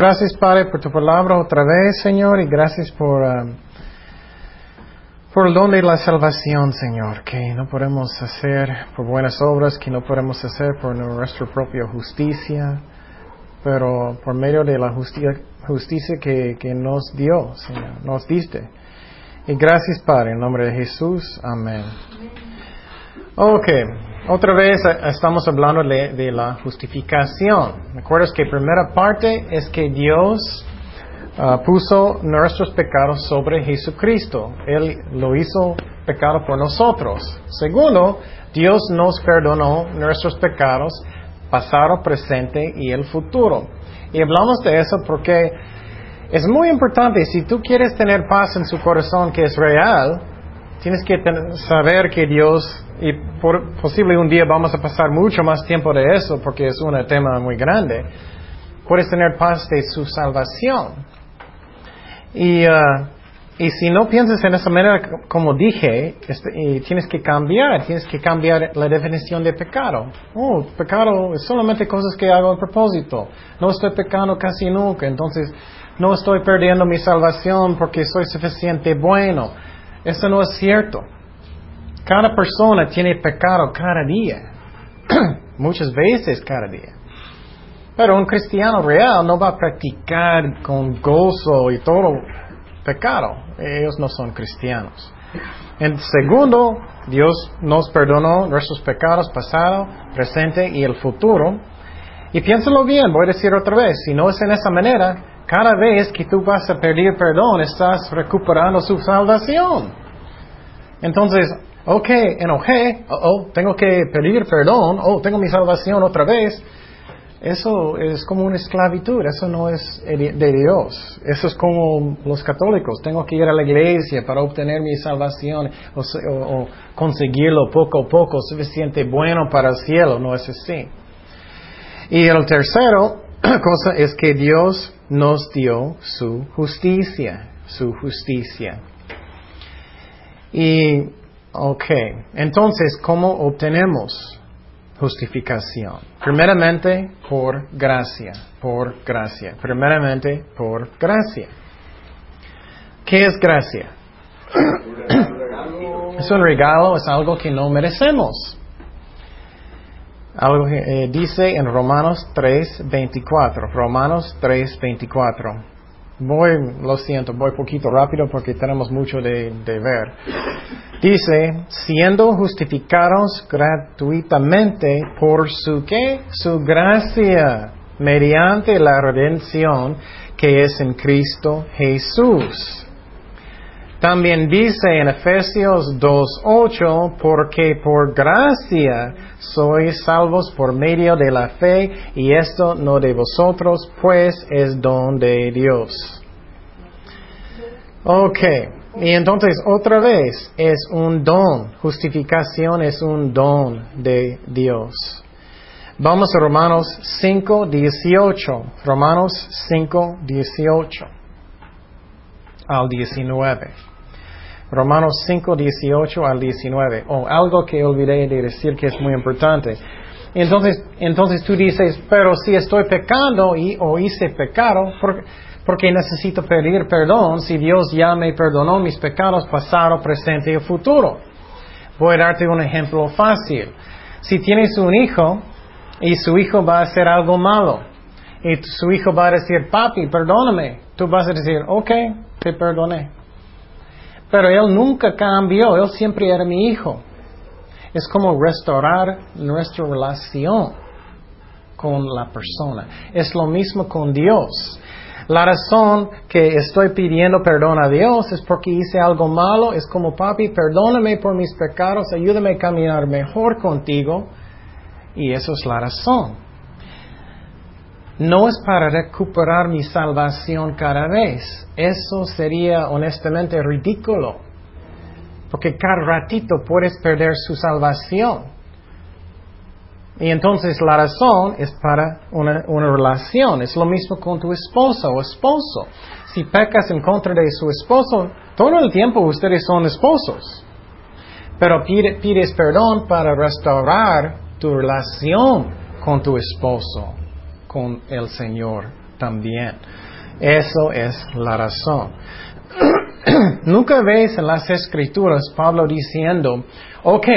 Gracias, Padre, por tu palabra otra vez, Señor, y gracias por, um, por el don de la salvación, Señor, que no podemos hacer por buenas obras, que no podemos hacer por nuestra propia justicia, pero por medio de la justicia, justicia que, que nos dio, Señor, nos diste. Y gracias, Padre, en nombre de Jesús. Amén. Ok, otra vez eh, estamos hablando de, la justificación. ¿Recuerdas que primera parte es que Dios ah, puso nuestros pecados sobre Jesucristo? Él lo hizo pecado por nosotros. Segundo, Dios nos perdonó nuestros pecados, pasado, presente y el futuro. Y hablamos de eso porque es muy importante, si tú quieres tener paz en su corazón que es real, tienes que saber que Dios, y por, posible un día vamos a pasar mucho más tiempo de eso porque es un tema muy grande, puedes tener paz de su salvación. Y, uh, y si no piensas en esa manera, como dije, este, tienes que cambiar, tienes que cambiar la definición de pecado. Oh, pecado es solamente cosas que hago a propósito. No estoy pecando casi nunca, entonces no estoy perdiendo mi salvación porque soy suficiente bueno. Eso no es cierto. Cada persona tiene pecado cada día. Muchas veces cada día. Pero un cristiano real no va a practicar con gozo y todo pecado. Ellos no son cristianos. En segundo, Dios nos perdonó nuestros pecados pasado, presente y el futuro. Y piénsalo bien, voy a decir otra vez, si no es en esa manera, cada vez que tú vas a pedir perdón, estás recuperando su salvación. Entonces, ok, enojé, oh, oh, tengo que pedir perdón, oh, tengo mi salvación otra vez. Eso es como una esclavitud, eso no es de Dios. Eso es como los católicos, tengo que ir a la iglesia para obtener mi salvación o, o conseguirlo poco a poco, suficiente bueno para el cielo, no es así. Y el tercero cosa es que Dios nos dio su justicia, su justicia. Y, ok, entonces, ¿cómo obtenemos justificación? Primeramente, por gracia, por gracia. Primeramente, por gracia. ¿Qué es gracia? es un regalo, es algo que no merecemos. Algo que eh, dice en Romanos 3:24. Romanos 3:24. Voy, lo siento, voy poquito rápido porque tenemos mucho de, de ver. Dice, siendo justificados gratuitamente por su qué? Su gracia, mediante la redención que es en Cristo Jesús. También dice en Efesios 2.8, porque por gracia sois salvos por medio de la fe, y esto no de vosotros, pues es don de Dios. Ok, y entonces otra vez es un don, justificación es un don de Dios. Vamos a Romanos 5.18, Romanos 5.18 al 19. Romanos 5, 18 al 19. O algo que olvidé de decir que es muy importante. Entonces, entonces tú dices, pero si estoy pecando y, o hice pecado, ¿por, porque necesito pedir perdón si Dios ya me perdonó mis pecados pasado, presente y futuro? Voy a darte un ejemplo fácil. Si tienes un hijo y su hijo va a hacer algo malo y su hijo va a decir, papi, perdóname, tú vas a decir, ok, te perdoné. Pero él nunca cambió, él siempre era mi hijo. Es como restaurar nuestra relación con la persona. Es lo mismo con Dios. La razón que estoy pidiendo perdón a Dios es porque hice algo malo. Es como, papi, perdóname por mis pecados, ayúdame a caminar mejor contigo. Y eso es la razón no es para recuperar mi salvación cada vez. Eso sería honestamente ridículo. Porque cada ratito puedes perder su salvación. Y entonces la razón es para una, relación. Es lo mismo con tu esposa o esposo. Si pecas en contra de su esposo, todo el tiempo ustedes son esposos. Pero pides perdón para restaurar tu relación con tu esposo con el Señor también. Eso es la razón. Nunca ves en las escrituras Pablo diciendo, ok,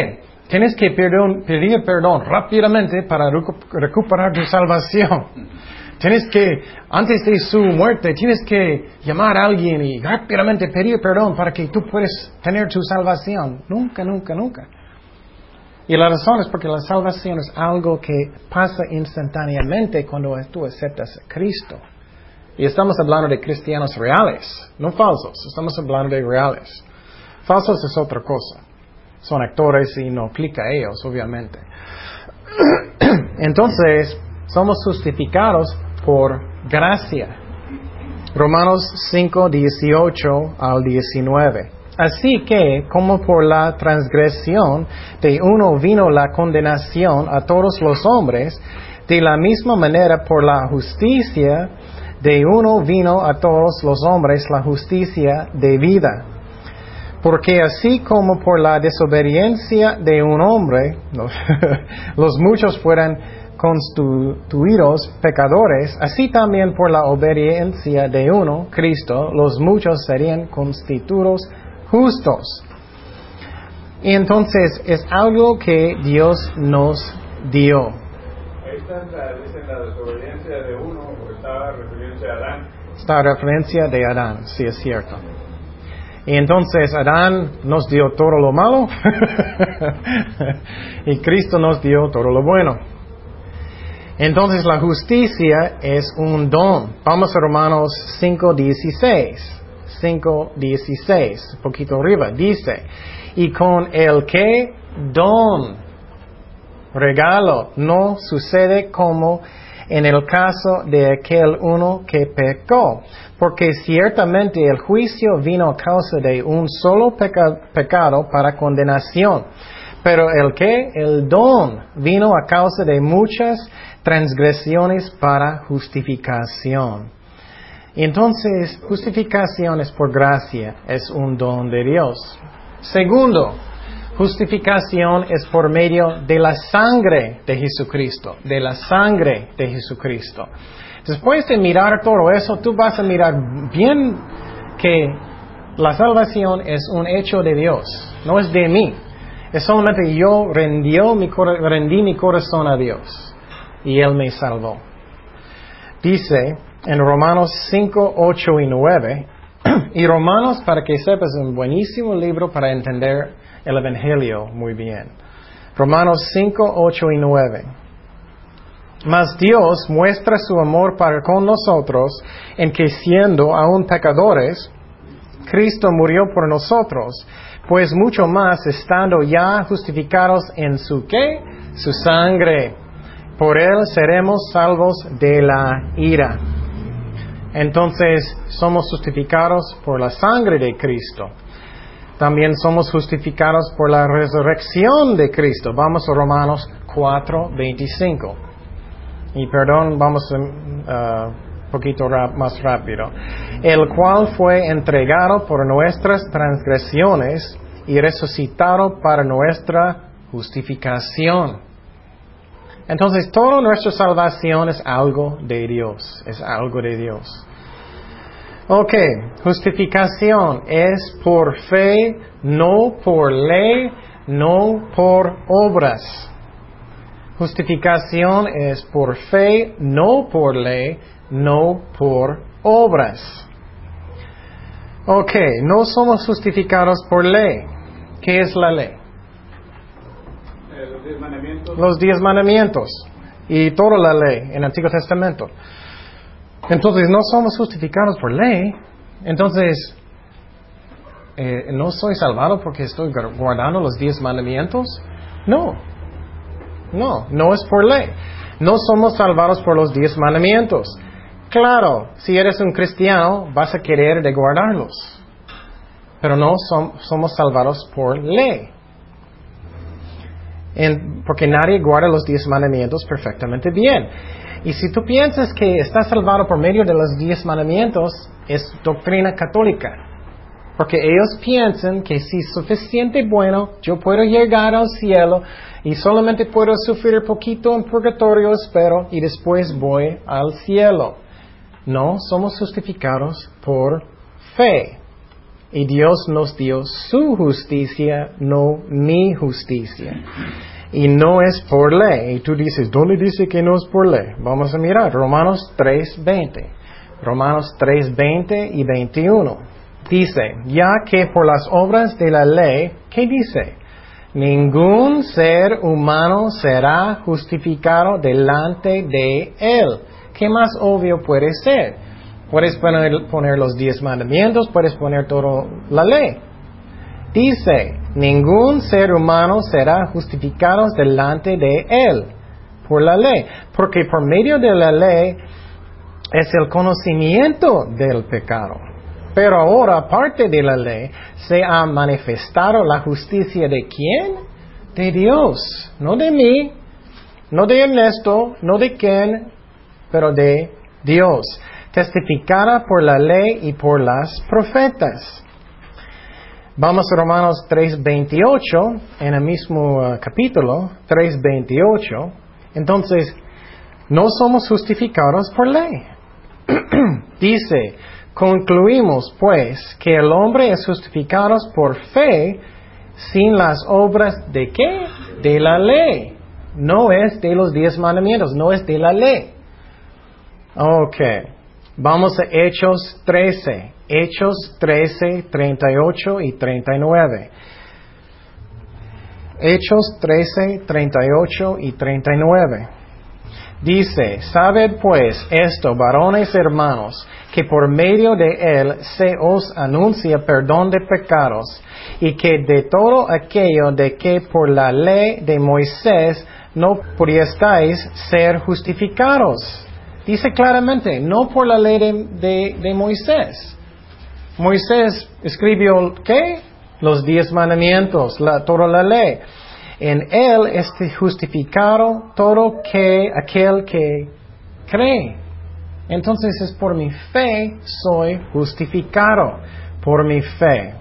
tienes que pedir perdón rápidamente para recuperar tu salvación. Tienes que, antes de su muerte, tienes que llamar a alguien y rápidamente pedir perdón para que tú puedas tener tu salvación. Nunca, nunca, nunca. Y la razón es porque la salvación es algo que pasa instantáneamente cuando tú aceptas a Cristo. Y estamos hablando de cristianos reales, no falsos, estamos hablando de reales. Falsos es otra cosa. Son actores y no aplica a ellos, obviamente. Entonces, somos justificados por gracia. Romanos 5, 18 al 19. Así que, como por la transgresión de uno vino la condenación a todos los hombres, de la misma manera por la justicia de uno vino a todos los hombres la justicia de vida. Porque así como por la desobediencia de un hombre, los muchos fueran constituidos pecadores, así también por la obediencia de uno, Cristo, los muchos serían constituidos justos. Y entonces es algo que Dios nos dio. Está la desobediencia de uno, o está referencia a Adán. Referencia de Adán, sí es cierto. Y entonces Adán nos dio todo lo malo y Cristo nos dio todo lo bueno. Entonces la justicia es un don. Vamos a Romanos 5.16. 5.16, un poquito arriba. Dice, y con el que don, regalo, no sucede como en el caso de aquel uno que pecó, porque ciertamente el juicio vino a causa de un solo pecado para condenación, pero el que, el don, vino a causa de muchas transgresiones para justificación. Entonces, justificación es por gracia, es un don de Dios. Segundo, justificación es por medio de la sangre de Jesucristo, de la sangre de Jesucristo. Después de mirar todo eso, tú vas a mirar bien que la salvación es un hecho de Dios, no es de mí. Es solamente yo rendió mi, rendí mi corazón a Dios y Él me salvó. Dice en Romanos 5, 8 y 9, y Romanos, para que sepas, es un buenísimo libro para entender el Evangelio muy bien. Romanos 5, 8 y 9. Mas Dios muestra su amor para con nosotros en que siendo aún pecadores, Cristo murió por nosotros, pues mucho más estando ya justificados en su qué? Su sangre por él seremos salvos de la ira. Entonces somos justificados por la sangre de Cristo. También somos justificados por la resurrección de Cristo. Vamos a Romanos 4, 25. Y perdón, vamos un uh, poquito más rápido. El cual fue entregado por nuestras transgresiones y resucitado para nuestra justificación. Entonces, toda nuestra salvación es algo de Dios, es algo de Dios. Ok, justificación es por fe, no por ley, no por obras. Justificación es por fe, no por ley, no por obras. Ok, no somos justificados por ley. ¿Qué es la ley? Los diez mandamientos. y toda la ley en el Antiguo Testamento. Entonces no somos justificados por ley. Entonces, eh, ¿no soy salvado porque estoy guardando los diez mandamientos? No, no, no es por ley. No somos salvados por los diez mandamientos. Claro, si eres un cristiano, vas a querer de guardarlos. Pero no somos salvados por ley porque nadie guarda los diez mandamientos perfectamente bien. Y si tú piensas que estás salvado por medio de los diez mandamientos, es doctrina católica. Porque ellos piensan que si es suficiente bueno, yo puedo llegar al cielo y solamente puedo sufrir poquito en purgatorio, espero, y después voy al cielo. No, somos justificados por fe. Y Dios nos dio su justicia, no mi justicia. Y no es por ley. Y tú dices, ¿dónde dice que no es por ley? Vamos a mirar. Romanos 3.20. Romanos 3.20 y 21. Dice, ya que por las obras de la ley, ¿qué dice? Ningún ser humano será justificado delante de él. ¿Qué más obvio puede ser? Puedes poner, poner los diez mandamientos, puedes poner toda la ley. Dice, ningún ser humano será justificado delante de él por la ley, porque por medio de la ley es el conocimiento del pecado. Pero ahora, aparte de la ley, se ha manifestado la justicia de quién? De Dios, no de mí, no de Ernesto, no de quién, pero de Dios, testificada por la ley y por las profetas. Vamos a Romanos 3.28, en el mismo uh, capítulo, 3.28. Entonces, no somos justificados por ley. Dice, concluimos pues que el hombre es justificado por fe sin las obras de qué? De la ley. No es de los diez mandamientos, no es de la ley. Ok, vamos a Hechos 13. Hechos 13, 38 y 39. Hechos 13, 38 y 39. Dice, sabed pues esto, varones hermanos, que por medio de él se os anuncia perdón de pecados, y que de todo aquello de que por la ley de Moisés no pudiestais ser justificados. Dice claramente, no por la ley de, de Moisés. Moisés escribió, ¿qué? Los diez mandamientos, la, toda la ley. En él es justificado todo que aquel que cree. Entonces es por mi fe soy justificado, por mi fe.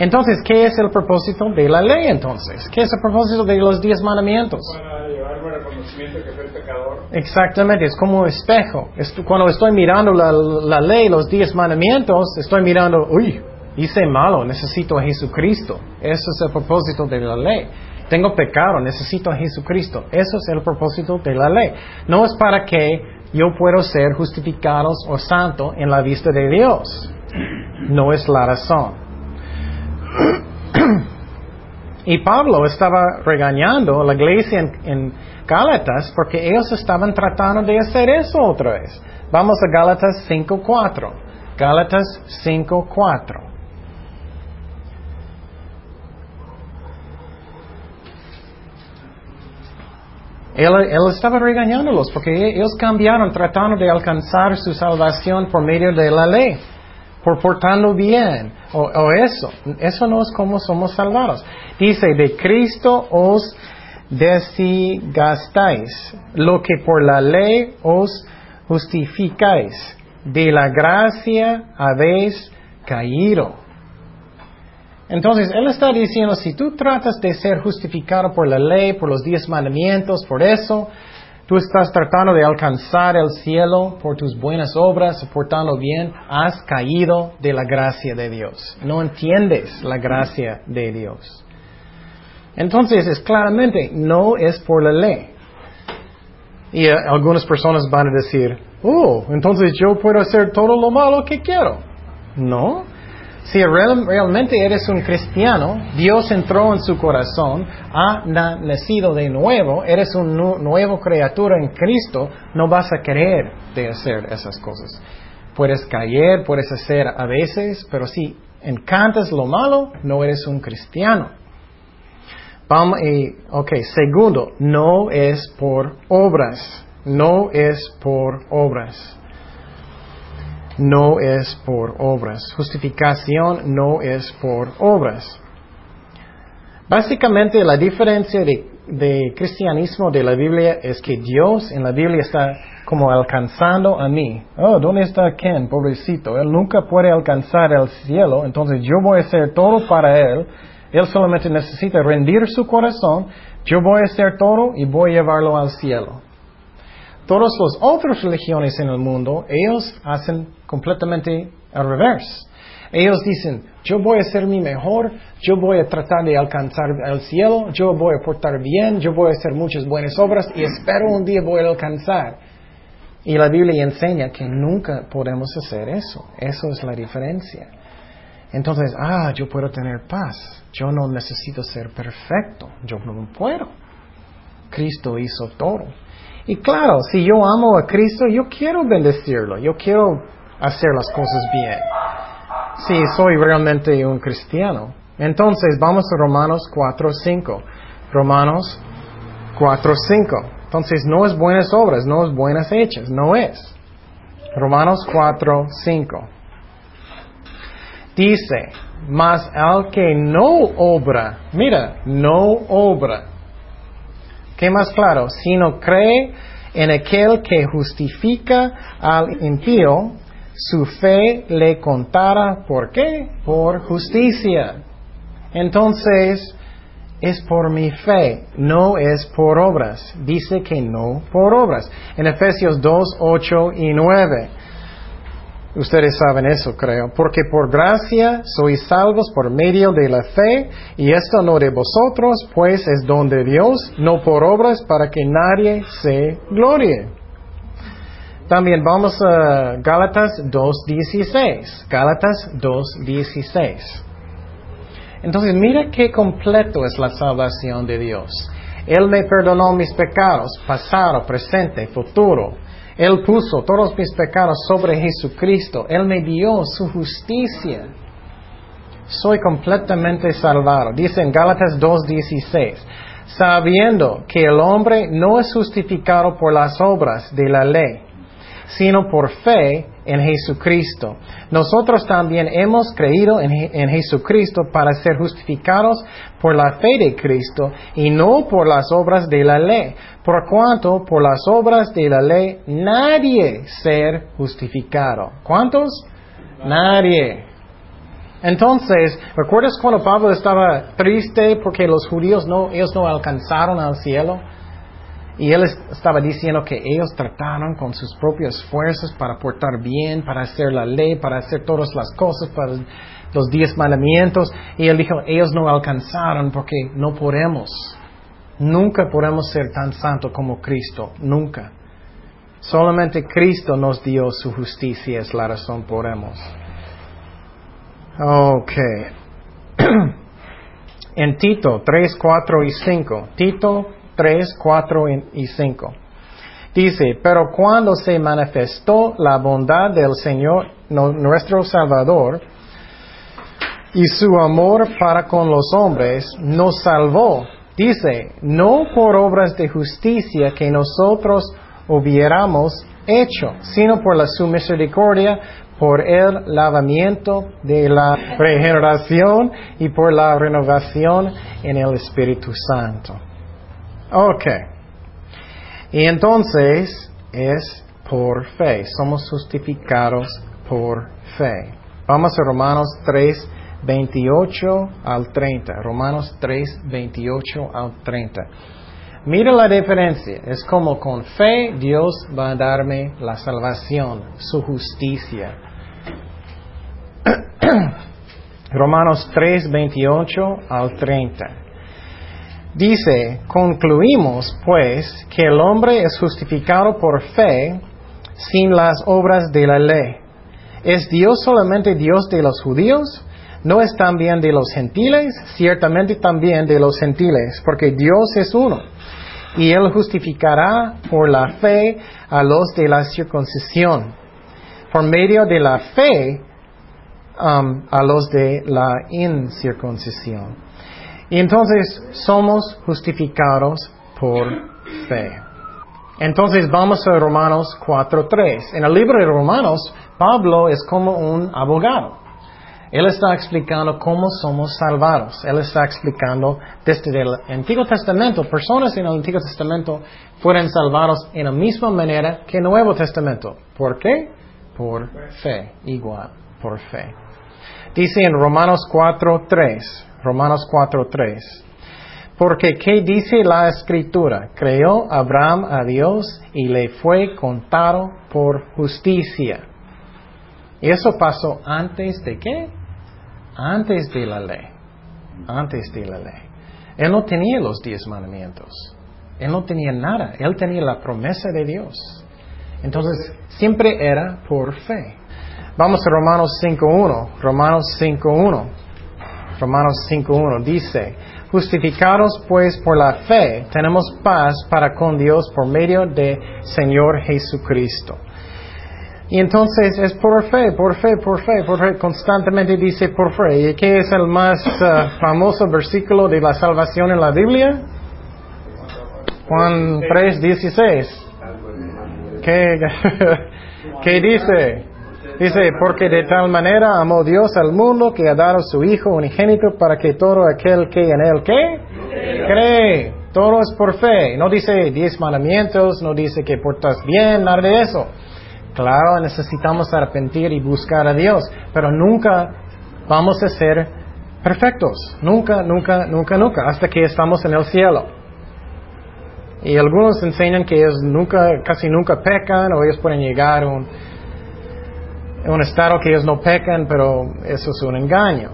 Entonces, ¿qué es el propósito de la ley entonces? ¿Qué es el propósito de los diez mandamientos? Para llevarme al que soy pecador. Exactamente, es como un espejo. Cuando estoy mirando la, la ley, los diez mandamientos, estoy mirando, uy, hice malo, necesito a Jesucristo. Eso es el propósito de la ley. Tengo pecado, necesito a Jesucristo. Eso es el propósito de la ley. No es para que yo pueda ser justificado o santo en la vista de Dios. No es la razón. Y Pablo estaba regañando a la iglesia en, en Gálatas porque ellos estaban tratando de hacer eso otra vez. Vamos a Gálatas 5.4. Gálatas 5.4. Él, él, estaba regañándolos porque ellos cambiaron tratando de alcanzar su salvación por medio de la ley por portando bien, o, eso. Eso no es como somos salvados. Dice, de Cristo os desgastáis, lo que por la ley os justificáis, de la gracia habéis caído. Entonces, Él está diciendo, si tú tratas de ser justificado por la ley, por los diez mandamientos, por eso, Tú estás tratando de alcanzar el cielo por tus buenas obras, portando bien, has caído de la gracia de Dios. No entiendes la gracia de Dios. Entonces, es claramente, no es por la ley. Y eh, algunas personas van a decir, oh, entonces yo puedo hacer todo lo malo que quiero. No, si realmente eres un cristiano, Dios entró en su corazón, ha nacido de nuevo, eres una nueva criatura en Cristo, no vas a querer de hacer esas cosas. Puedes caer, puedes hacer a veces, pero si encantas lo malo, no eres un cristiano. Vamos, ok, segundo, no es por obras, no es por obras no es por obras. Justificación no es por obras. Básicamente la diferencia de, cristianismo de la Biblia es que Dios en la Biblia está como alcanzando a mí. Oh, ¿dónde está Ken? Pobrecito. Él nunca puede alcanzar el cielo, entonces yo voy a hacer todo para él. Él solamente necesita rendir su corazón. Yo voy a hacer todo y voy a llevarlo al cielo. Todas las otras religiones en el mundo, ellos hacen completamente al revés. Ellos dicen, yo voy a ser mi mejor, yo voy a tratar de alcanzar el cielo, yo voy a portar bien, yo voy a hacer muchas buenas obras y espero un día voy a alcanzar. Y la Biblia enseña que nunca podemos hacer eso. Eso es la diferencia. Entonces, ah, yo puedo tener paz. Yo no necesito ser perfecto. Yo no puedo. Cristo hizo todo. Y claro, si yo amo a Cristo, yo quiero bendecirlo. Yo quiero hacer las cosas bien. Si soy realmente un cristiano. Entonces, vamos a Romanos 4.5. Romanos 4.5. Entonces, no es buenas obras, no es buenas hechas, no es. Romanos 4.5. Dice, mas al que no obra, mira, no obra. ¿Qué más claro? Sino cree en aquel que justifica al impío, su fe le contará. ¿Por qué? Por justicia. Entonces, es por mi fe, no es por obras. Dice que no por obras. En Efesios 2, 8 y 9. Ustedes saben eso, creo. Porque por gracia sois salvos por medio de la fe, y esto no de vosotros, pues es don de Dios, no por obras, para que nadie se glorie. También vamos a Gálatas 2.16. Gálatas 2.16. Entonces, mira qué completo es la salvación de Dios. Él me perdonó mis pecados, pasado, presente, futuro. Él puso todos mis pecados sobre Jesucristo. Él me dio su justicia. Soy completamente salvado. Dice en Gálatas 2.16, sabiendo que el hombre no es justificado por las obras de la ley, sino por fe en Jesucristo. Nosotros también hemos creído en, en, Jesucristo para ser justificados por la fe de Cristo y no por las obras de la ley, por cuanto por las obras de la ley nadie ser justificado. ¿Cuántos? Nadie. Entonces, ¿recuerdas cuando Pablo estaba triste porque los judíos no, ellos no alcanzaron al cielo? Y él estaba diciendo que ellos trataron con sus propias fuerzas para portar bien, para hacer la ley, para hacer todas las cosas, para los diez mandamientos. Y él dijo, ellos no alcanzaron porque no podemos. Nunca podemos ser tan santos como Cristo, nunca. Solamente Cristo nos dio su justicia, es la razón podemos. Ok. en Tito 3, 4 y 5. Tito 3, 4 y 5. Dice, pero cuando se manifestó la bondad del Señor, nuestro Salvador, y su amor para con los hombres, nos salvó. Dice, no por obras de justicia que nosotros hubiéramos hecho, sino por la su misericordia, por el lavamiento de la regeneración y por la renovación en el Espíritu Santo. Ok. Y entonces es por fe. Somos justificados por fe. Vamos a Romanos 3, 28 al 30. Romanos 3, 28 al 30. Mira la diferencia. Es como con fe Dios va a darme la salvación, su justicia. Romanos 3, 28 al 30. Dice, concluimos pues que el hombre es justificado por fe sin las obras de la ley. ¿Es Dios solamente Dios de los judíos? ¿No es también de los gentiles? Ciertamente también de los gentiles, porque Dios es uno. Y Él justificará por la fe a los de la circuncisión, por medio de la fe um, a los de la incircuncisión. Y entonces somos justificados por fe. Entonces vamos a Romanos 4.3. En el libro de Romanos, Pablo es como un abogado. Él está explicando cómo somos salvados. Él está explicando desde el Antiguo Testamento, personas en el Antiguo Testamento fueron salvados en la misma manera que el Nuevo Testamento. ¿Por qué? Por fe, igual, por fe. Dice en Romanos 4.3, Romanos 4.3. Porque ¿qué dice la escritura? Creó Abraham a Dios y le fue contado por justicia. Eso pasó antes de qué? Antes de la ley. Antes de la ley. Él no tenía los diez mandamientos. Él no tenía nada. Él tenía la promesa de Dios. Entonces, siempre era por fe. Vamos a Romanos 5.1. Romanos 5.1. Romanos 5.1 dice, justificados pues por la fe, tenemos paz para con Dios por medio de Señor Jesucristo. Y entonces es por fe, por fe, por fe, por fe, constantemente dice por fe. ¿Y qué es el más uh, famoso versículo de la salvación en la Biblia? Juan 3, 16. ¿Qué, ¿Qué dice? Dice, porque de tal manera amó Dios al mundo que ha dado su Hijo unigénito para que todo aquel que en él ¿qué? cree. Todo es por fe. No dice diez mandamientos, no dice que portas bien, nada de eso. Claro, necesitamos arrepentir y buscar a Dios, pero nunca vamos a ser perfectos. Nunca, nunca, nunca, nunca, hasta que estamos en el cielo. Y algunos enseñan que ellos nunca, casi nunca pecan o ellos pueden llegar a un, un estado que ellos no pecan, pero eso es un engaño.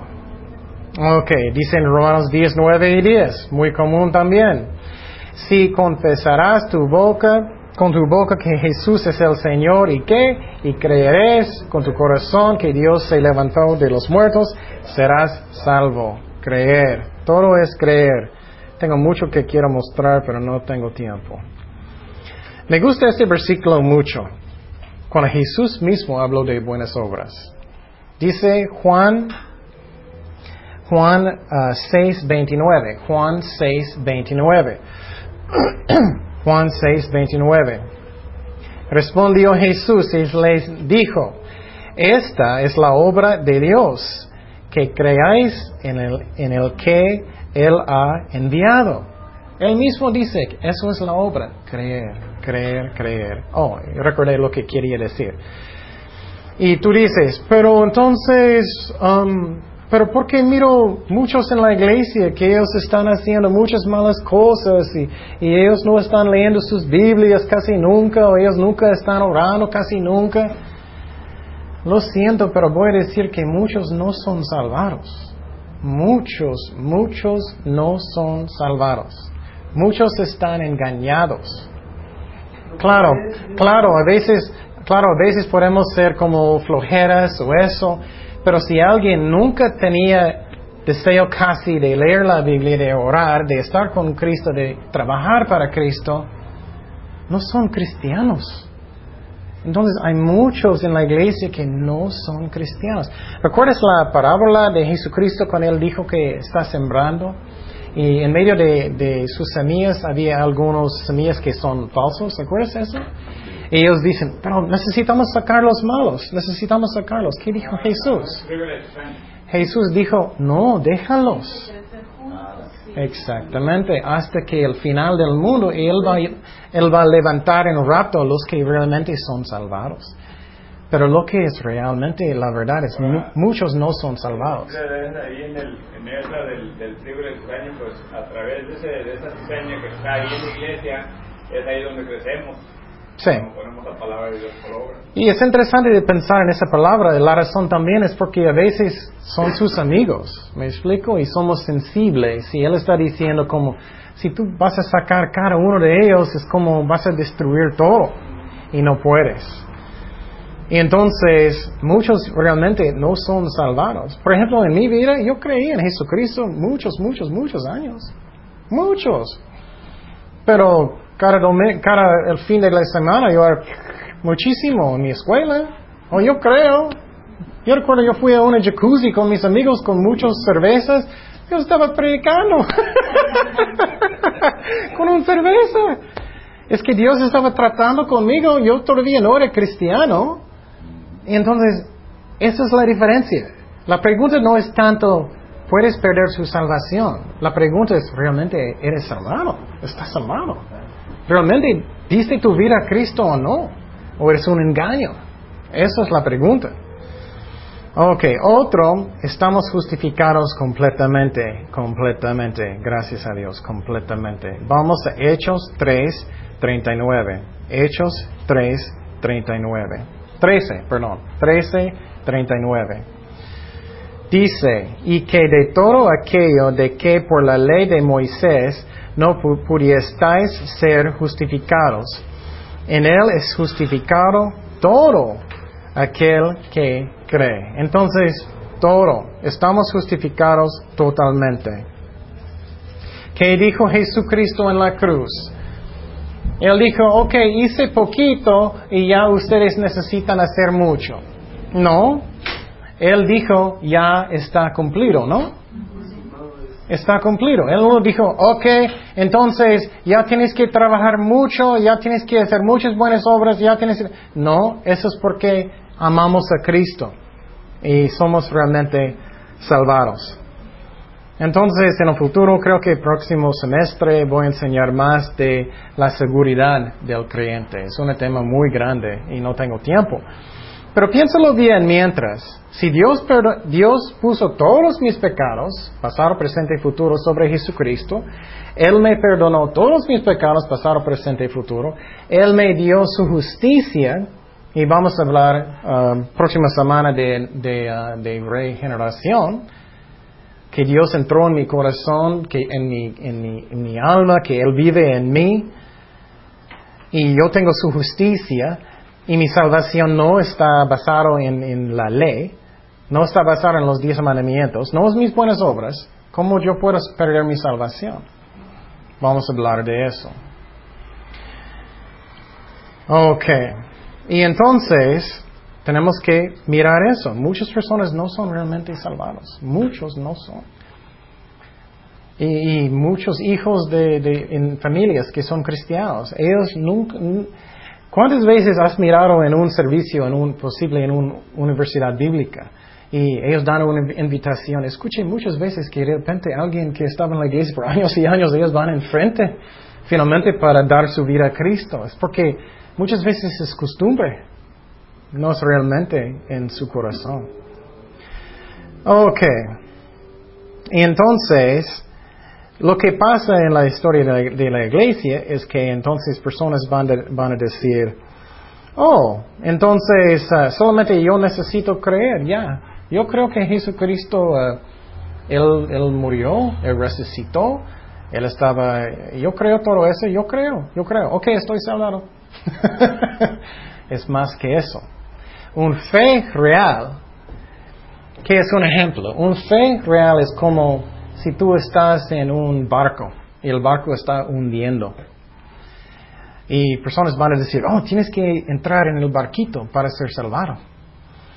Ok, dicen Romanos 10, 9 y 10, muy común también. Si confesarás tu boca, con tu boca que Jesús es el Señor y que, y creerás con tu corazón que Dios se levantó de los muertos, serás salvo. Creer, todo es creer. Tengo mucho que quiero mostrar, pero no tengo tiempo. Me gusta este versículo mucho, cuando Jesús mismo habló de buenas obras. Dice Juan, Juan 6, uh, 29, Juan 6, 29. Juan 6, 29. Respondió Jesús y les dijo, esta es la obra de Dios, que creáis en el, en el que él ha enviado. Él mismo dice, eso es la obra, creer, creer, creer. Oh, recordé lo que quería decir. Y tú dices, pero entonces, um, pero ¿por qué miro muchos en la iglesia que ellos están haciendo muchas malas cosas y, y, ellos no están leyendo sus Biblias casi nunca o ellos nunca están orando casi nunca? Lo siento, pero voy a decir que muchos no son salvados muchos, muchos no son salvados. Muchos están engañados. Claro, claro, a veces, claro, a veces podemos ser como flojeras o eso, pero si alguien nunca tenía deseo casi de leer la Biblia, de orar, de estar con Cristo, de trabajar para Cristo, no son cristianos. Entonces hay muchos en la iglesia que no son cristianos. ¿Recuerdas la parábola de Jesucristo cuando él dijo que está sembrando? Y en medio de, sus semillas había algunos semillas que son falsos. ¿Recuerdas eso? Y ellos dicen, pero necesitamos sacar los malos, necesitamos sacarlos. ¿Qué dijo Jesús? Jesús dijo, no, déjalos. Exactamente, hasta que el final del mundo Él va, él va a levantar en rapto a los que realmente son salvados. Pero lo que es realmente la verdad es muchos no son salvados. Ahí en, el, en esa del, del trigo del pues a través de, ese, de esa cizaña que está ahí en la iglesia, es ahí donde crecemos. Sí. Y es interesante de pensar en esa palabra. La razón también es porque a veces son sus amigos, ¿me explico? Y somos sensibles. Y Él está diciendo como, si tú vas a sacar cada uno de ellos, es como vas a destruir todo. Y no puedes. Y entonces muchos realmente no son salvados. Por ejemplo, en mi vida yo creí en Jesucristo muchos, muchos, muchos años. Muchos. Pero cada, cada el fin de la semana yo era muchísimo en mi escuela. O yo creo. Yo recuerdo yo fui a una jacuzzi con mis amigos con muchas cervezas. Yo estaba predicando con una cerveza. Es que Dios estaba tratando conmigo. Yo todavía no era cristiano. Y entonces, esa es la diferencia. La pregunta no es tanto, ¿puedes perder su salvación? La pregunta es, ¿realmente eres salvado? ¿Estás salvado? ¿Realmente diste tu vida a Cristo o no? ¿O eres un engaño? Esa es la pregunta. Ok, otro, estamos justificados completamente, completamente, gracias a Dios, completamente. Vamos a Hechos 3, 39. Hechos 3, 39. 13, perdón, 13, 39. Dice, y que de todo aquello de que por la ley de Moisés no pudierais ser justificados, en él es justificado todo aquel que cree. Entonces, todo, estamos justificados totalmente. ¿Qué dijo Jesucristo en la cruz? Él dijo, ok, hice poquito y ya ustedes necesitan hacer mucho. No, él dijo, ya está cumplido, ¿no? Está cumplido. Él no dijo, ok, entonces ya tienes que trabajar mucho, ya tienes que hacer muchas buenas obras, ya tienes. No, eso es porque amamos a Cristo y somos realmente salvados. Entonces, en el futuro, creo que el próximo semestre voy a enseñar más de la seguridad del creyente. Es un tema muy grande y no tengo tiempo. Pero piénsalo bien mientras. Si Dios, Dios puso todos mis pecados, pasado, presente y futuro, sobre Jesucristo, Él me perdonó todos mis pecados, pasado, presente y futuro, Él me dio su justicia, y vamos a hablar um, próxima semana de, de, uh, de, regeneración, que Dios entró en mi corazón, que en mi, en, mi, alma, que Él vive en mí, y yo tengo su justicia, y mi salvación no está basada en, en, la ley, no está basada en los diez mandamientos, no es mis buenas obras. ¿Cómo yo puedo perder mi salvación? Vamos a hablar de eso. Ok. Y entonces, tenemos que mirar eso. Muchas personas no son realmente salvados. Muchos no son. Y, muchos hijos de, familias que son cristianos, ellos nunca... ¿Cuántas veces has mirado en un servicio, en un posible en una universidad bíblica, y ellos dan una invitación? Escuché muchas veces que de repente alguien que estaba en la iglesia por años y años, ellos van enfrente finalmente para dar su vida a Cristo. Es porque Muchas veces es costumbre, no es realmente en su corazón. Ok. Y entonces, lo que pasa en la historia de la, iglesia es que entonces personas van, van a decir, oh, entonces uh, solamente yo necesito creer, ya. Yo creo que Jesucristo, uh, él, él murió, Él resucitó, Él estaba, yo creo todo eso, yo creo, yo creo, ok, estoy salvado. es más que eso. Un fe real, ¿qué es un ejemplo? Un fe real es como si tú estás en un barco y el barco está hundiendo. Y personas van a decir, oh, tienes que entrar en el barquito para ser salvado.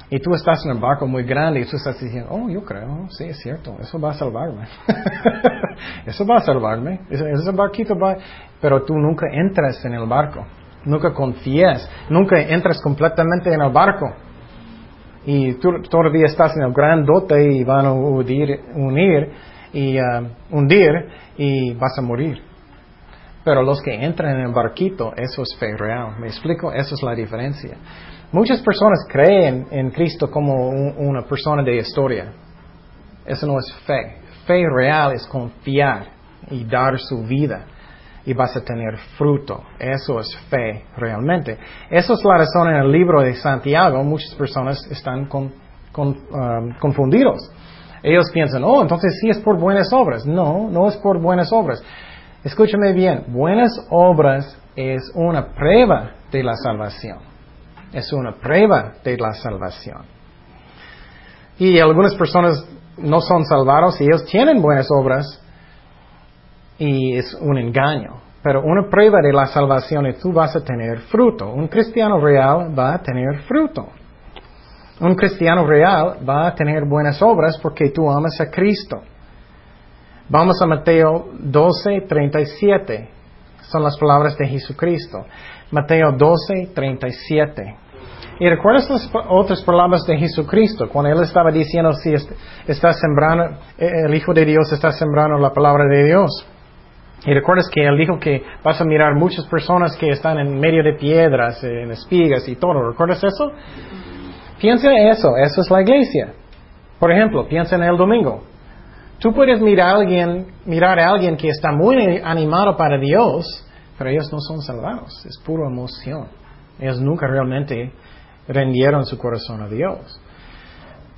Y tú estás en un barco muy grande y tú estás diciendo, oh, yo creo, sí, es cierto, eso va a salvarme. eso va a salvarme. Ese, barquito. Pero tú nunca entras en el barco nunca confías, nunca entras completamente en el barco. Y tú todavía estás en el gran dote y van a unir y uh, hundir y vas a morir. Pero los que entran en el barquito, eso es fe real. ¿Me explico? Esa es la diferencia. Muchas personas creen en Cristo como una persona de historia. Eso no es fe. Fe real es confiar y dar su vida y vas a tener fruto. Eso es fe realmente. Esa es la razón en el libro de Santiago. Muchas personas están con, um, confundidos. Ellos piensan, oh, entonces sí es por buenas obras. No, no es por buenas obras. Escúchame bien, buenas obras es una prueba de la salvación. Es una prueba de la salvación. Y algunas personas no son salvados y ellos tienen buenas obras, y es un engaño. Pero una prueba de la salvación es tú vas a tener fruto. Un cristiano real va a tener fruto. Un cristiano real va a tener buenas obras porque tú amas a Cristo. Vamos a Mateo 12, 37. Son las palabras de Jesucristo. Mateo 12, 37. Y recuerdas las otras palabras de Jesucristo, cuando Él estaba diciendo si está sembrando, eh, el Hijo de Dios está sembrando la palabra de Dios. Y recuerdas que él dijo que vas a mirar muchas personas que están en medio de piedras, en espigas y todo. ¿Recuerdas eso? Piensa en eso, eso es la iglesia. Por ejemplo, piensa en el domingo. Tú puedes mirar a alguien, mirar a alguien que está muy animado para Dios, pero ellos no son salvados, es pura emoción. Ellos nunca realmente rendieron su corazón a Dios.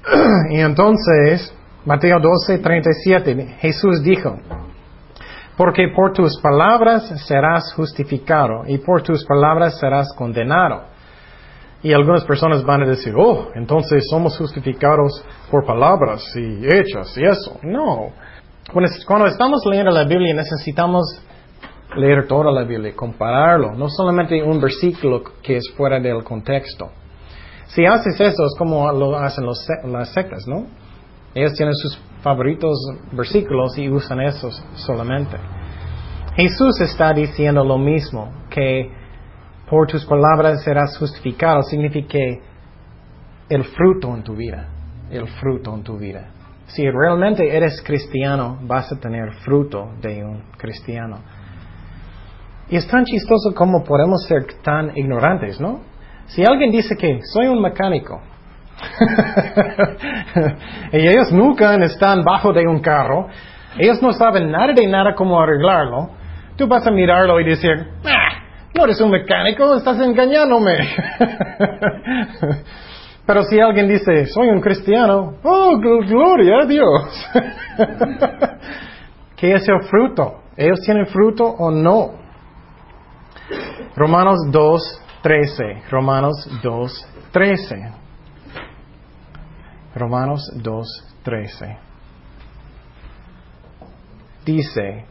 y entonces, Mateo 12, 37, Jesús dijo, porque por tus palabras serás justificado y por tus palabras serás condenado. Y algunas personas van a decir, oh, entonces somos justificados por palabras y hechos y eso. No. Cuando estamos leyendo la Biblia necesitamos leer toda la Biblia, compararlo, no solamente un versículo que es fuera del contexto. Si haces eso es como lo hacen las sectas, ¿no? Ellos tienen sus favoritos versículos y usan esos solamente. Jesús está diciendo lo mismo, que por tus palabras serás justificado, significa el fruto en tu vida, el fruto en tu vida. Si realmente eres cristiano, vas a tener fruto de un cristiano. Y es tan chistoso como podemos ser tan ignorantes, ¿no? Si alguien dice que soy un mecánico, y ellos nunca están bajo de un carro, ellos no saben nada de nada cómo arreglarlo, tú vas a mirarlo y decir, ah, no eres un mecánico, estás engañándome. Pero si alguien dice, soy un cristiano, oh, gloria a Dios. ¿Qué es el fruto? ¿Ellos tienen fruto o no? Romanos 2, 13. Romanos 2, 13. Romanos 2, 13. Dice,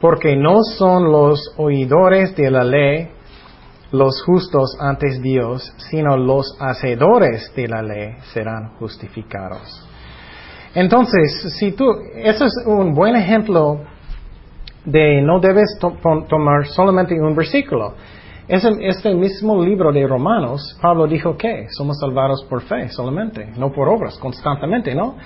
porque no son los oidores de la ley los justos ante Dios, sino los hacedores de la ley serán justificados. Entonces, si tú, eso es un buen ejemplo de no debes tomar solamente un versículo. Es este mismo libro de Romanos, Pablo dijo que somos salvados por fe solamente, no por obras, constantemente, ¿no?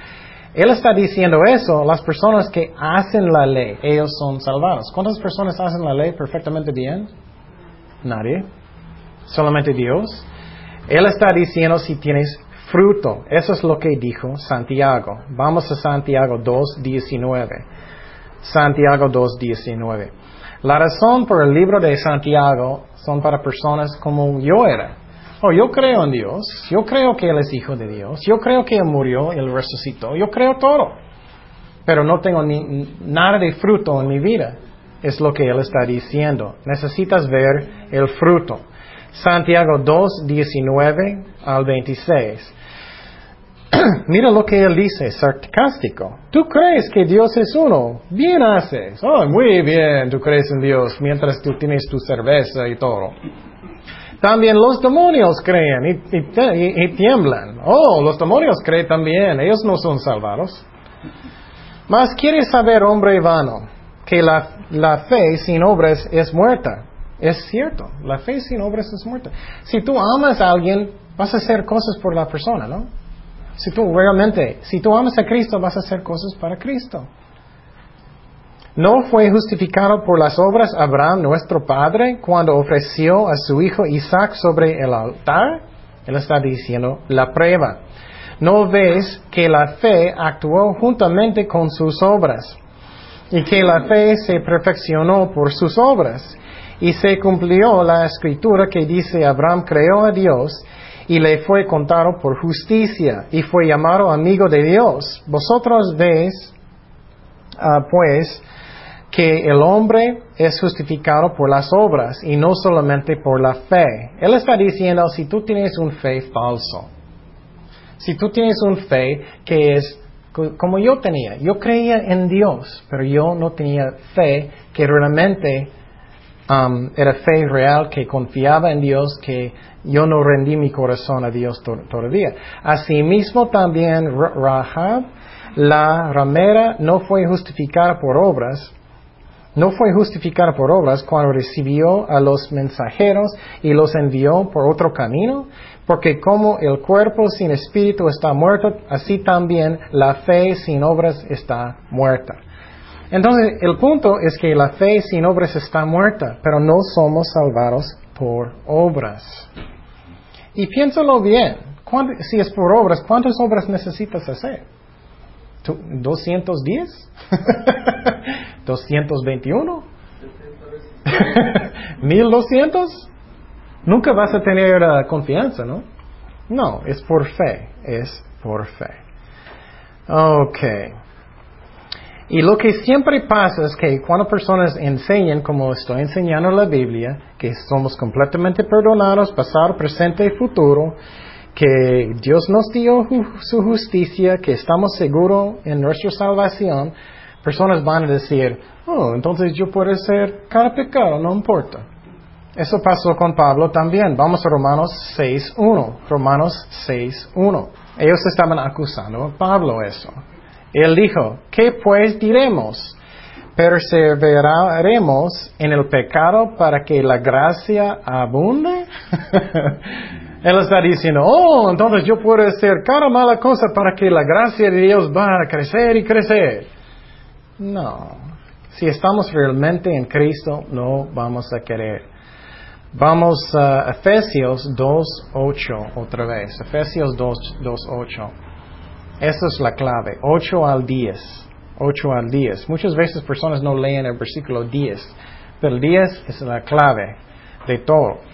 Él está diciendo eso, las personas que hacen la ley, ellos son salvados. ¿Cuántas personas hacen la ley perfectamente bien? Nadie. Solamente Dios. Él está diciendo si tienes fruto. Eso es lo que dijo Santiago. Vamos a Santiago 2.19. Santiago 2.19. La razón por el libro de Santiago son para personas como yo era. Oh, yo creo en Dios, yo creo que Él es hijo de Dios, yo creo que Él murió Él resucitó, yo creo todo. Pero no tengo ni, nada de fruto en mi vida. Es lo que Él está diciendo. Necesitas ver el fruto. Santiago 2, 19 al 26. Mira lo que él dice, sarcástico. Tú crees que Dios es uno. Bien haces. Oh, muy bien, tú crees en Dios mientras tú tienes tu cerveza y todo. También los demonios creen y, tiemblan. Oh, los demonios creen también. Ellos no son salvados. Mas quieres saber, hombre vano, que la, la fe sin obras es muerta. Es cierto, la fe sin obras es muerta. Si tú amas a alguien, vas a hacer cosas por la persona, ¿no? Si tú realmente, si tú amas a Cristo, vas a hacer cosas para Cristo. ¿No fue justificado por las obras Abraham, nuestro padre, cuando ofreció a su hijo Isaac sobre el altar? Él está diciendo la prueba. ¿No ves que la fe actuó juntamente con sus obras? Y que la fe se perfeccionó por sus obras. Y se cumplió la escritura que dice Abraham creó a Dios y le fue contado por justicia y fue llamado amigo de Dios. Vosotros veis, ah, pues, que el hombre es justificado por las obras y no solamente por la fe. Él está diciendo, si tú tienes un fe falso, si tú tienes un fe que es como yo tenía, yo creía en Dios, pero yo no tenía fe que realmente um, era fe real, que confiaba en Dios, que yo no rendí mi corazón a Dios todavía. Asimismo también Rahab, la ramera, no fue justificada por obras, no fue justificada por obras cuando recibió a los mensajeros y los envió por otro camino, porque como el cuerpo sin espíritu está muerto, así también la fe sin obras está muerta. Entonces, el punto es que la fe sin obras está muerta, pero no somos salvados por obras. Y piénsalo bien, Si es por obras, ¿cuántas obras necesitas hacer? ¿210? ¿221? ¿1200? Nunca vas a tener uh, confianza, ¿no? No, es por fe, es por fe. Ok. Y lo que siempre pasa es que cuando personas enseñan, como estoy enseñando la Biblia, que somos completamente perdonados, pasado, presente y futuro, que Dios nos dio su justicia, que estamos seguros en nuestra salvación, personas van a decir, oh, entonces yo puedo ser cada pecado, no importa. Eso pasó con Pablo también. Vamos a Romanos 6.1. Romanos 6.1. Ellos estaban acusando a Pablo eso. Él dijo, ¿qué pues diremos? ¿Perseveraremos en el pecado para que la gracia abunde? Él está diciendo, oh, entonces yo puedo hacer cada mala cosa para que la gracia de Dios va a crecer y crecer. No. Si estamos realmente en Cristo, no vamos a querer. Vamos a Efesios 2.8 otra vez. Efesios 2.8. Esa es la clave. 8 al 10. 8 al 10. Muchas veces personas no leen el versículo 10. Pero el 10 es la clave de todo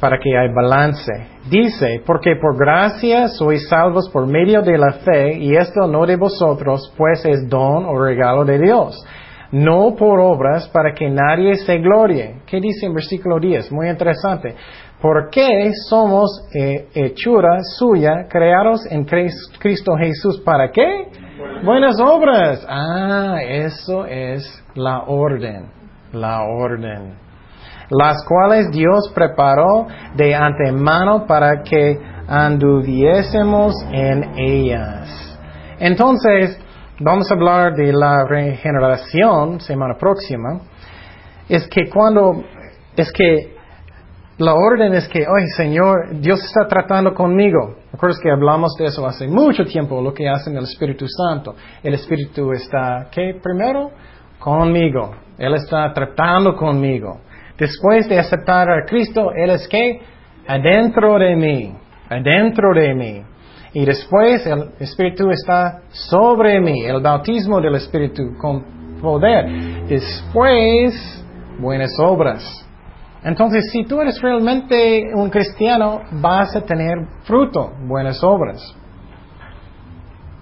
para que haya balance. Dice, porque por gracia sois salvos por medio de la fe, y esto no de vosotros, pues es don o regalo de Dios. No por obras para que nadie se glorie. ¿Qué dice en versículo 10? Muy interesante. Porque somos eh, hechura suya, creados en Cristo Jesús. ¿Para qué? Buenas obras. Ah, eso es la orden. La orden las cuales Dios preparó de antemano para que anduviésemos en ellas. Entonces, vamos a hablar de la regeneración semana próxima. Es que cuando, es que la orden es que, oye Señor, Dios está tratando conmigo. ¿Recuerdas que hablamos de eso hace mucho tiempo, lo que hace el Espíritu Santo? El Espíritu está, ¿qué? Primero, conmigo. Él está tratando conmigo. Después de aceptar a Cristo, Él es que adentro de mí, adentro de mí. Y después el Espíritu está sobre mí, el bautismo del Espíritu con poder. Después, buenas obras. Entonces, si tú eres realmente un cristiano, vas a tener fruto, buenas obras.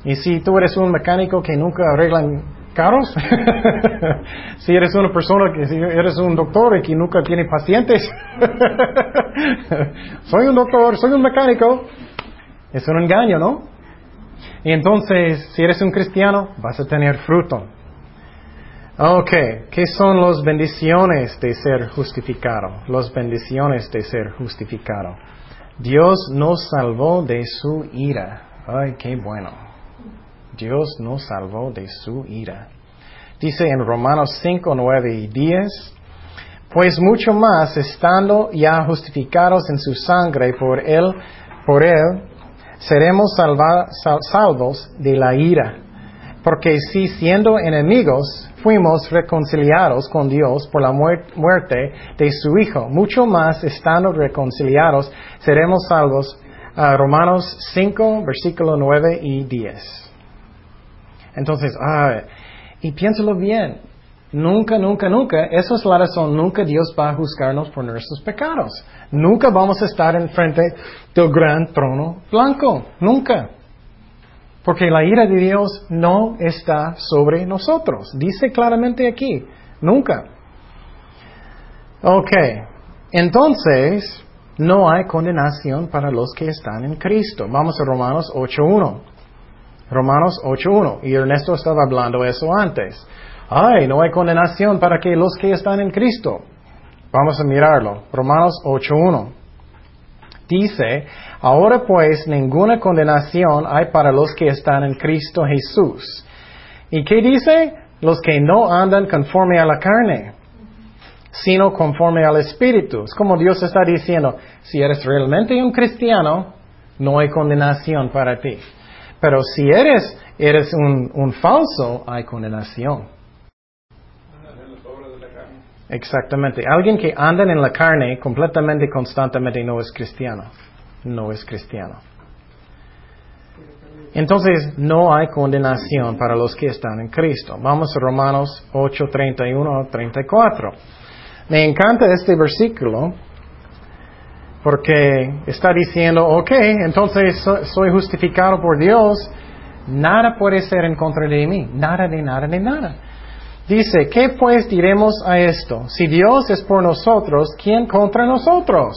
Y si tú eres un mecánico que nunca arregla caros. si eres una persona que si eres un doctor y que nunca tiene pacientes, soy un doctor, soy un mecánico, es un engaño, ¿no? Y entonces, si eres un cristiano, vas a tener fruto. Ok, ¿qué son las bendiciones de ser justificado? Las bendiciones de ser justificado. Dios nos salvó de su ira. Ay, qué bueno. Dios nos salvó de su ira. Dice en Romanos 5, 9 y 10, pues mucho más, estando ya justificados en su sangre por él, por él, seremos salvos de la ira. Porque si siendo enemigos fuimos reconciliados con Dios por la muerte de su Hijo, mucho más estando reconciliados seremos salvos. Uh, Romanos 5, versículo 9 y 10. Entonces, ah, y piénsalo bien, nunca, nunca, nunca, esa es la razón, nunca Dios va a juzgarnos por nuestros pecados. Nunca vamos a estar en frente del gran trono blanco, nunca. Porque la ira de Dios no está sobre nosotros. Dice claramente aquí, nunca. Ok, entonces no hay condenación para los que están en Cristo. Vamos a Romanos 8.1. Romanos 8.1. Y Ernesto estaba hablando eso antes. Ay, no hay condenación para que los que están en Cristo. Vamos a mirarlo. Romanos 8.1. Dice, ahora pues ninguna condenación hay para los que están en Cristo Jesús. ¿Y qué dice? Los que no andan conforme a la carne, sino conforme al Espíritu. Es como Dios está diciendo, si eres realmente un cristiano, no hay condenación para ti. Pero si eres, eres un, falso, hay condenación. Exactamente. Alguien que anda en la carne completamente, constantemente no es cristiano. No es cristiano. Entonces no hay condenación para los que están en Cristo. Vamos a Romanos 8, 31 a 34. Me encanta este versículo porque está diciendo, ok, entonces soy justificado por Dios, nada puede ser en contra de mí, nada de nada de nada. Dice, ¿qué pues diremos a esto? Si Dios es por nosotros, ¿quién contra nosotros?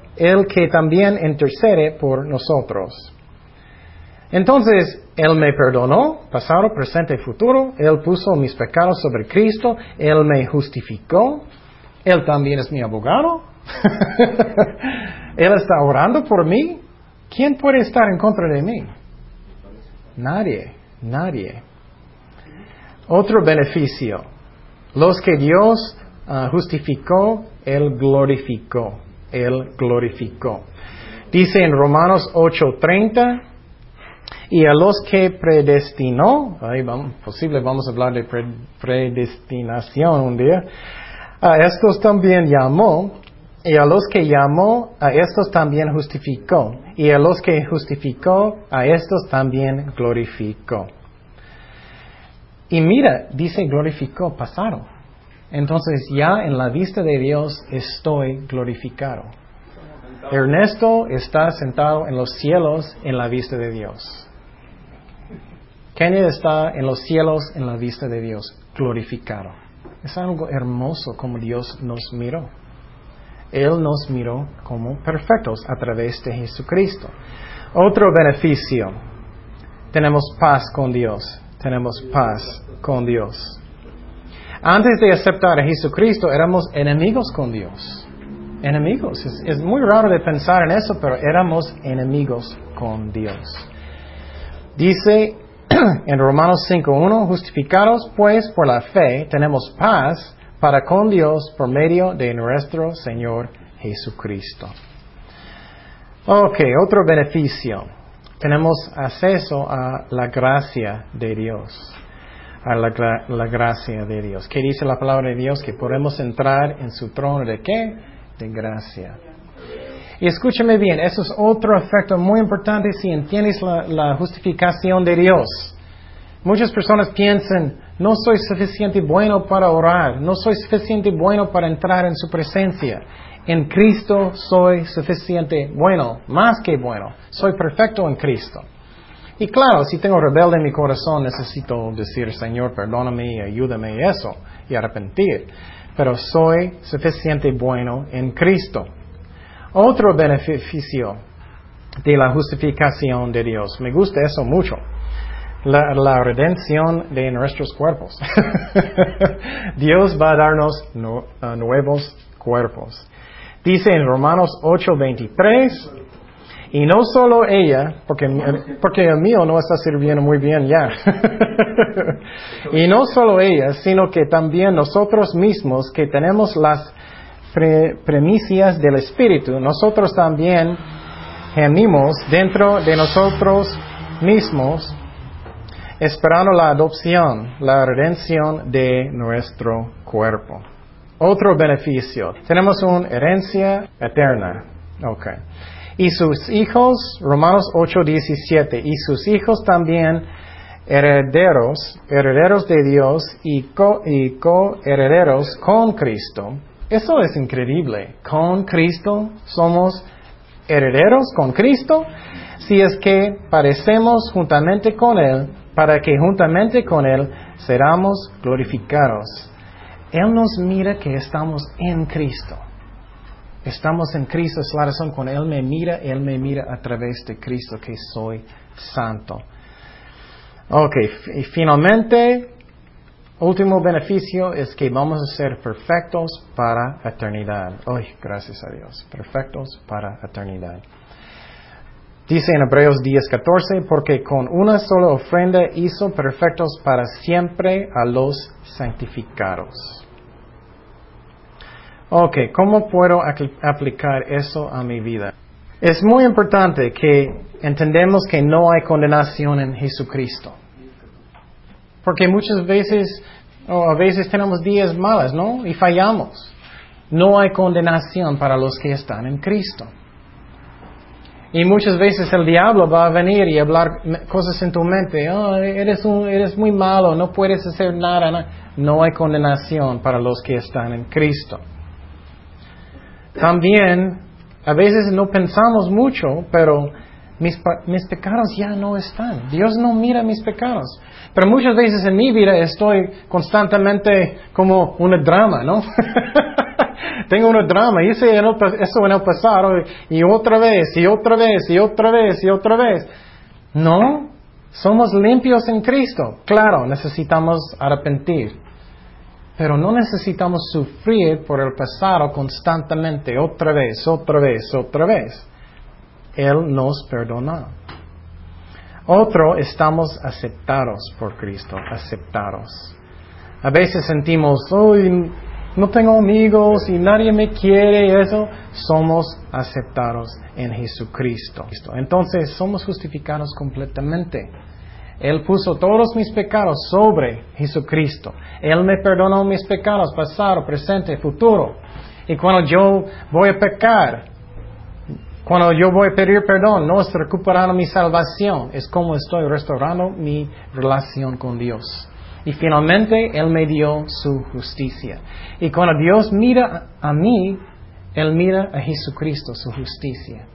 el que también intercede por nosotros. Entonces, Él me perdonó, pasado, presente y futuro, Él puso mis pecados sobre Cristo, Él me justificó, Él también es mi abogado, Él está orando por mí. ¿Quién puede estar en contra de mí? Nadie, nadie. Otro beneficio. Los que Dios ah, justificó, Él glorificó. Él glorificó. Dice en Romanos 8:30, y a los que predestinó, ahí vamos, posible vamos a hablar de predestinación un día, a estos también llamó, y a los que llamó, a estos también justificó. Y a los que justificó, a estos también glorificó. Y mira, dice glorificó, pasado. Entonces ya en la vista de Dios estoy glorificado. Ernesto está sentado en los cielos en la vista de Dios. Kenneth está en los cielos en la vista de Dios, glorificado. Es algo hermoso como Dios nos miró. Él nos miró como perfectos a través de Jesucristo. Otro beneficio, tenemos paz con Dios, tenemos paz con Dios. Antes de aceptar a Jesucristo éramos enemigos con Dios. Enemigos. Es, muy raro de pensar en eso, pero éramos enemigos con Dios. Dice en Romanos 5.1, justificados pues por la fe, tenemos paz para con Dios por medio de nuestro Señor Jesucristo. Ok, otro beneficio. Tenemos acceso a la gracia de Dios. A la, la, gracia de Dios. ¿Qué dice la palabra de Dios? Que podemos entrar en su trono de qué? De gracia. Y escúchame bien, eso es otro efecto muy importante si entiendes la, la justificación de Dios. Muchas personas piensan, no soy suficiente bueno para orar, no soy suficiente bueno para entrar en su presencia. En Cristo soy suficiente bueno, más que bueno. Soy perfecto en Cristo. Y claro, si tengo rebelde en mi corazón, necesito decir, Señor, perdóname y ayúdame eso, y arrepentir. Pero soy suficiente bueno en Cristo. Otro beneficio de la justificación de Dios. Me gusta eso mucho la, redención de nuestros cuerpos. Dios va a darnos nuevos cuerpos. Dice en Romanos 8:23, y no solo ella, porque, porque el mío no está sirviendo muy bien ya, y no solo ella, sino que también nosotros mismos que tenemos las premisas del Espíritu, nosotros también gemimos dentro de nosotros mismos esperando la adopción, la redención de nuestro cuerpo. Otro beneficio. Tenemos una herencia eterna. Okay. Y sus hijos, Romanos 8, 17, y sus hijos también herederos, herederos de Dios y co-herederos con Cristo. Eso es increíble. Con Cristo somos herederos con Cristo si es que parecemos juntamente con Él para que juntamente con Él seramos glorificados. Él nos mira que estamos en Cristo. Estamos en Cristo, es la razón cuando Él me mira, Él me mira a través de Cristo que soy santo. Ok, y finalmente, último beneficio es que vamos a ser perfectos para eternidad. Ay, gracias a Dios. Perfectos para eternidad. Dice en Hebreos 10:14, porque con una sola ofrenda hizo perfectos para siempre a los santificados. Ok, ¿cómo puedo aplicar eso a mi vida? Es muy importante que entendemos que no hay condenación en Jesucristo. Porque muchas veces, o a veces tenemos días malos, ¿no? Y fallamos. No hay condenación para los que están en Cristo. Y muchas veces el diablo va a venir y hablar cosas en tu mente. Oh, eres, un, eres muy malo, no puedes hacer nada. No hay condenación para los que están en Cristo. También, a veces no pensamos mucho, pero mis, mis pecados ya no están. Dios no mira mis pecados. Pero muchas veces en mi vida estoy constantemente como una drama, ¿no? Tengo una drama, hice eso en el pasado y otra vez, y otra vez, y otra vez, y otra vez. No, somos limpios en Cristo. Claro, necesitamos arrepentir. Pero no necesitamos sufrir por el pasado constantemente, otra vez, otra vez, otra vez. Él nos perdona. Otro, estamos aceptados por Cristo, aceptados. A veces sentimos, uy, no tengo amigos y nadie me quiere eso. Somos aceptados en Jesucristo. Entonces somos justificados completamente. Él puso todos mis pecados sobre Jesucristo. Él me perdonó mis pecados, pasado, presente, futuro. Y cuando yo voy a pecar, cuando yo voy a pedir perdón, no es recuperando mi salvación, es como estoy restaurando mi relación con Dios. Y finalmente Él me dio su justicia. Y cuando Dios mira a mí, Él mira a Jesucristo, su justicia.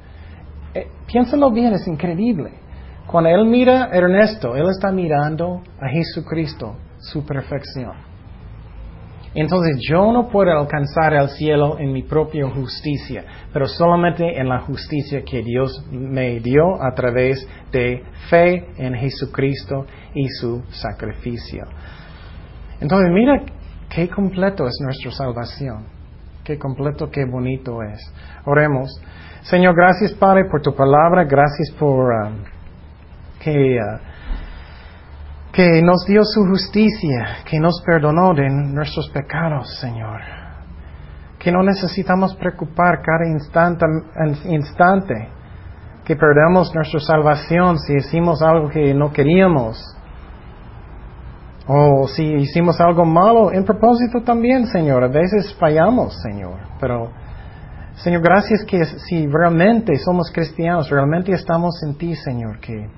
Eh, piénsalo bien, es increíble. Cuando Él mira a Ernesto, Él está mirando a Jesucristo, su perfección. Entonces yo no puedo alcanzar el cielo en mi propia justicia, pero solamente en la justicia que Dios me dio a través de fe en Jesucristo y su sacrificio. Entonces mira qué completo es nuestra salvación, qué completo, qué bonito es. Oremos. Señor, gracias Padre por tu palabra, gracias por um, que... Uh, que nos dio su justicia, que nos perdonó de nuestros pecados, Señor. Que no necesitamos preocupar cada instante, instante que perdemos nuestra salvación si hicimos algo que no queríamos. O si hicimos algo malo en propósito también, Señor. A veces fallamos, Señor. Pero, Señor, gracias que si realmente somos cristianos, realmente estamos en ti, Señor, que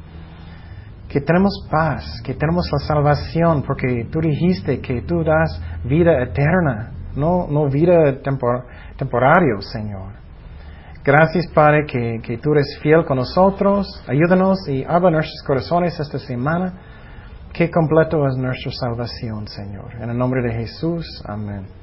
que tenemos paz, que tenemos la salvación, porque tú dijiste que tú das vida eterna, no, no vida tempor, temporaria, Señor. Gracias, Padre, que, que, tú eres fiel con nosotros. Ayúdanos y habla nuestros corazones esta semana. Qué completo es nuestra salvación, Señor. En el nombre de Jesús, amén.